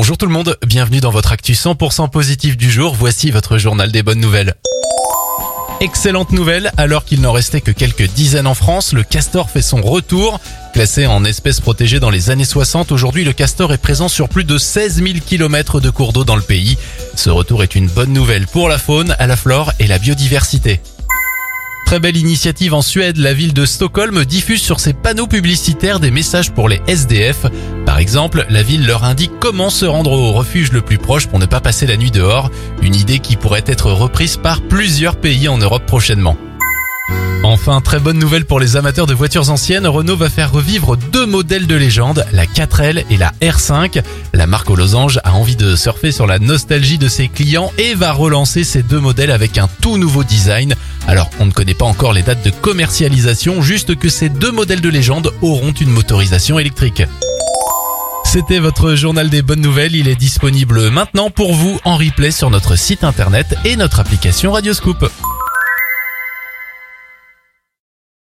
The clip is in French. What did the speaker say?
Bonjour tout le monde, bienvenue dans votre actu 100% positif du jour. Voici votre journal des bonnes nouvelles. Excellente nouvelle, alors qu'il n'en restait que quelques dizaines en France, le castor fait son retour. Classé en espèce protégée dans les années 60, aujourd'hui le castor est présent sur plus de 16 000 km de cours d'eau dans le pays. Ce retour est une bonne nouvelle pour la faune, la flore et la biodiversité. Très belle initiative en Suède, la ville de Stockholm diffuse sur ses panneaux publicitaires des messages pour les SDF. Par exemple, la ville leur indique comment se rendre au refuge le plus proche pour ne pas passer la nuit dehors, une idée qui pourrait être reprise par plusieurs pays en Europe prochainement. Enfin, très bonne nouvelle pour les amateurs de voitures anciennes, Renault va faire revivre deux modèles de légende, la 4L et la R5. La marque aux losanges a envie de surfer sur la nostalgie de ses clients et va relancer ces deux modèles avec un tout nouveau design. Alors, on ne connaît pas encore les dates de commercialisation, juste que ces deux modèles de légende auront une motorisation électrique. C'était votre journal des bonnes nouvelles, il est disponible maintenant pour vous en replay sur notre site internet et notre application Radioscoop.